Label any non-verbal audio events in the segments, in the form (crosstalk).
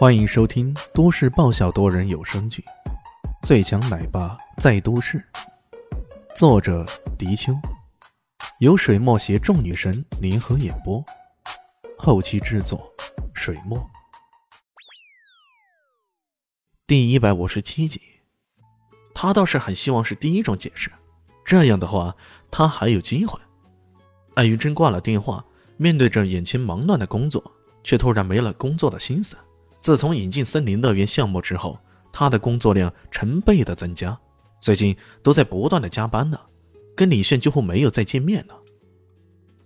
欢迎收听都市爆笑多人有声剧《最强奶爸在都市》，作者：迪秋，由水墨携众女神联合演播，后期制作：水墨。第一百五十七集，他倒是很希望是第一种解释，这样的话他还有机会。艾云真挂了电话，面对着眼前忙乱的工作，却突然没了工作的心思。自从引进森林乐园项目之后，他的工作量成倍的增加，最近都在不断的加班呢，跟李炫几乎没有再见面了。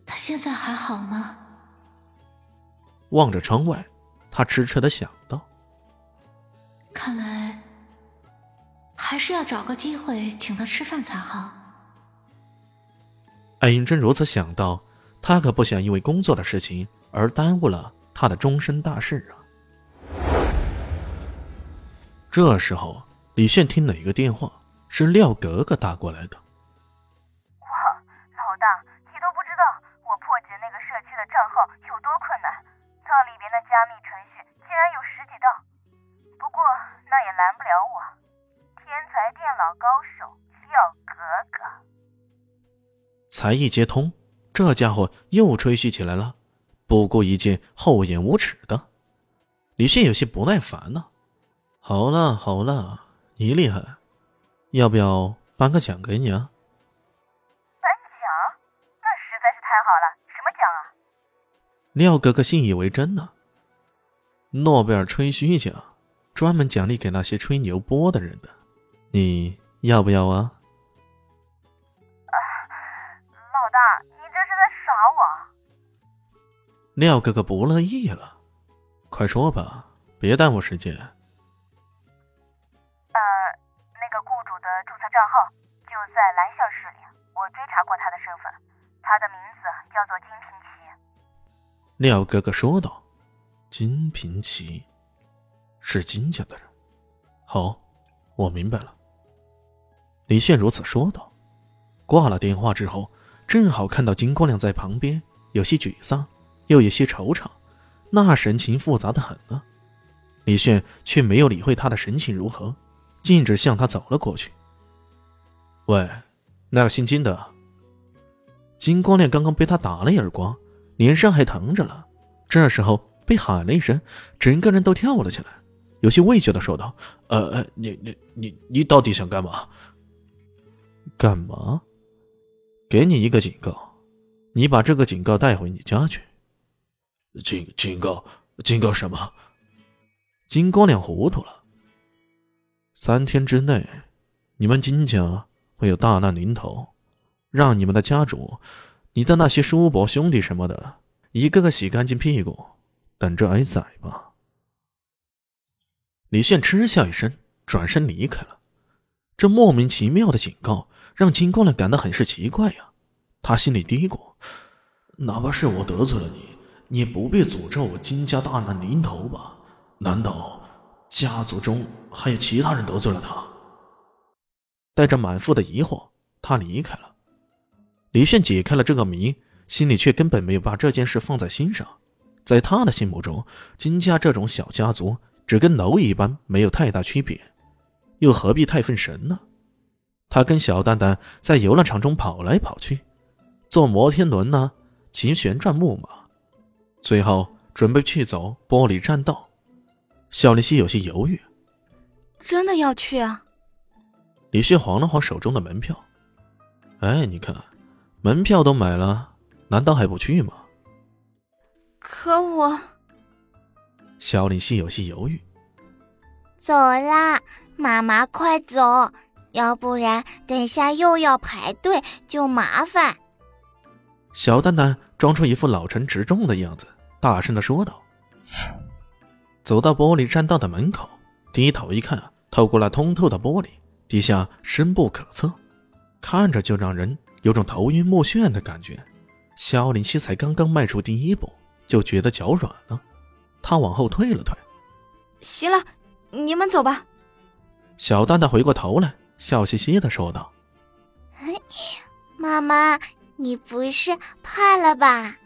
他现在还好吗？望着窗外，他痴痴的想到。看来还是要找个机会请他吃饭才好。艾云真如此想到，他可不想因为工作的事情而耽误了他的终身大事啊。这时候，李炫听了一个电话，是廖格格打过来的。哇，老大，你都不知道我破解那个社区的账号有多困难，那里边的加密程序竟然有十几道。不过那也拦不了我，天才电脑高手廖格格。才一接通，这家伙又吹嘘起来了，不顾一切，厚颜无耻的。李炫有些不耐烦了。好了好了，你厉害，要不要颁个奖给你啊？颁奖？那实在是太好了，什么奖啊？廖哥哥信以为真呢。诺贝尔吹嘘奖，专门奖励给那些吹牛波的人的，你要不要啊？啊，老大，你这是在耍我？廖哥哥不乐意了，快说吧，别耽误时间。账号就在蓝校市里，我追查过他的身份，他的名字叫做金平奇。廖哥哥说道：“金平奇是金家的人。”好，我明白了。李炫如此说道。挂了电话之后，正好看到金光亮在旁边，有些沮丧，又有些惆怅，那神情复杂的很呢。李炫却没有理会他的神情如何，径直向他走了过去。喂，那个姓金的，金光亮刚刚被他打了一耳光，脸上还疼着了。这时候被喊了一声，整个人都跳了起来，有些畏惧的说道：“呃，你你你你到底想干嘛？干嘛？给你一个警告，你把这个警告带回你家去。警警告警告什么？”金光亮糊涂了。三天之内，你们金家。会有大难临头，让你们的家主、你的那些叔伯兄弟什么的，一个个洗干净屁股，等着挨宰吧。李炫嗤笑一声，转身离开了。这莫名其妙的警告让金光亮感到很是奇怪呀。他心里嘀咕：哪怕是我得罪了你，你也不必诅咒我金家大难临头吧？难道家族中还有其他人得罪了他？带着满腹的疑惑，他离开了。李炫解开了这个谜，心里却根本没有把这件事放在心上。在他的心目中，金家这种小家族只跟蝼蚁一般，没有太大区别，又何必太分神呢？他跟小蛋蛋在游乐场中跑来跑去，坐摩天轮呢，骑旋转木马，最后准备去走玻璃栈道。小丽西有些犹豫：“真的要去啊？”李旭晃了晃手中的门票，哎，你看，门票都买了，难道还不去吗？可我……小李希有些犹豫。走啦，妈妈，快走，要不然等下又要排队，就麻烦。小蛋蛋装出一副老成持重的样子，大声的说道。走到玻璃栈道的门口，低头一看，透过了通透的玻璃。底下深不可测，看着就让人有种头晕目眩的感觉。肖林希才刚刚迈出第一步，就觉得脚软了，他往后退了退。行了，你们走吧。小蛋蛋回过头来，笑嘻嘻的说道：“妈妈，你不是怕了吧？”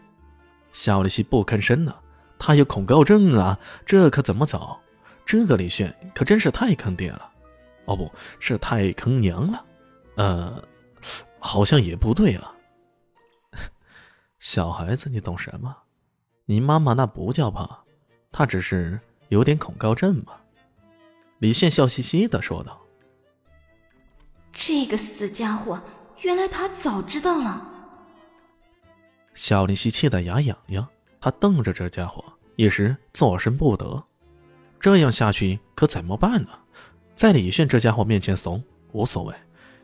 肖林希不吭声了，他有恐高症啊，这可怎么走？这个李炫可真是太坑爹了，哦，不是太坑娘了。呃，好像也不对了。小孩子，你懂什么？你妈妈那不叫怕，她只是有点恐高症嘛。李炫笑嘻嘻的说道：“这个死家伙，原来他早知道了。”小林夕气得牙痒痒，他瞪着这家伙，一时作声不得。这样下去可怎么办呢？在李炫这家伙面前怂无所谓，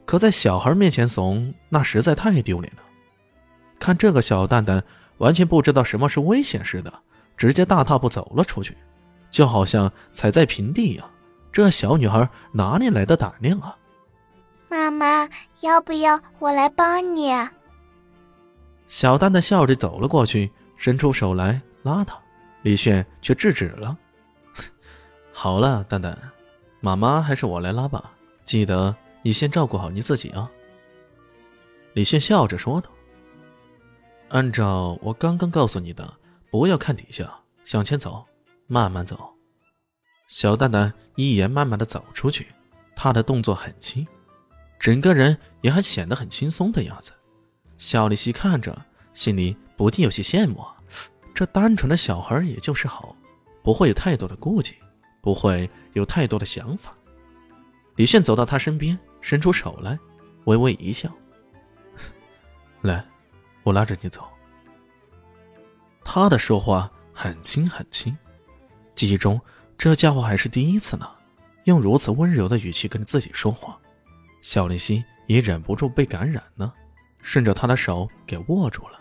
可在小孩面前怂，那实在太丢脸了。看这个小蛋蛋，完全不知道什么是危险似的，直接大踏步走了出去，就好像踩在平地一样。这小女孩哪里来的胆量啊？妈妈，要不要我来帮你？小蛋蛋笑着走了过去，伸出手来拉他，李炫却制止了。(laughs) 好了，蛋蛋，妈妈还是我来拉吧。记得你先照顾好你自己啊。李炫笑着说道：“按照我刚刚告诉你的，不要看底下，向前走，慢慢走。”小蛋蛋一言慢慢的走出去，他的动作很轻，整个人也还显得很轻松的样子。小丽西看着，心里不禁有些羡慕。这单纯的小孩也就是好，不会有太多的顾忌，不会有太多的想法。李炫走到他身边，伸出手来，微微一笑：“ (laughs) 来，我拉着你走。”他的说话很轻很轻，记忆中这家伙还是第一次呢，用如此温柔的语气跟自己说话。小丽西也忍不住被感染呢。顺着他的手给握住了。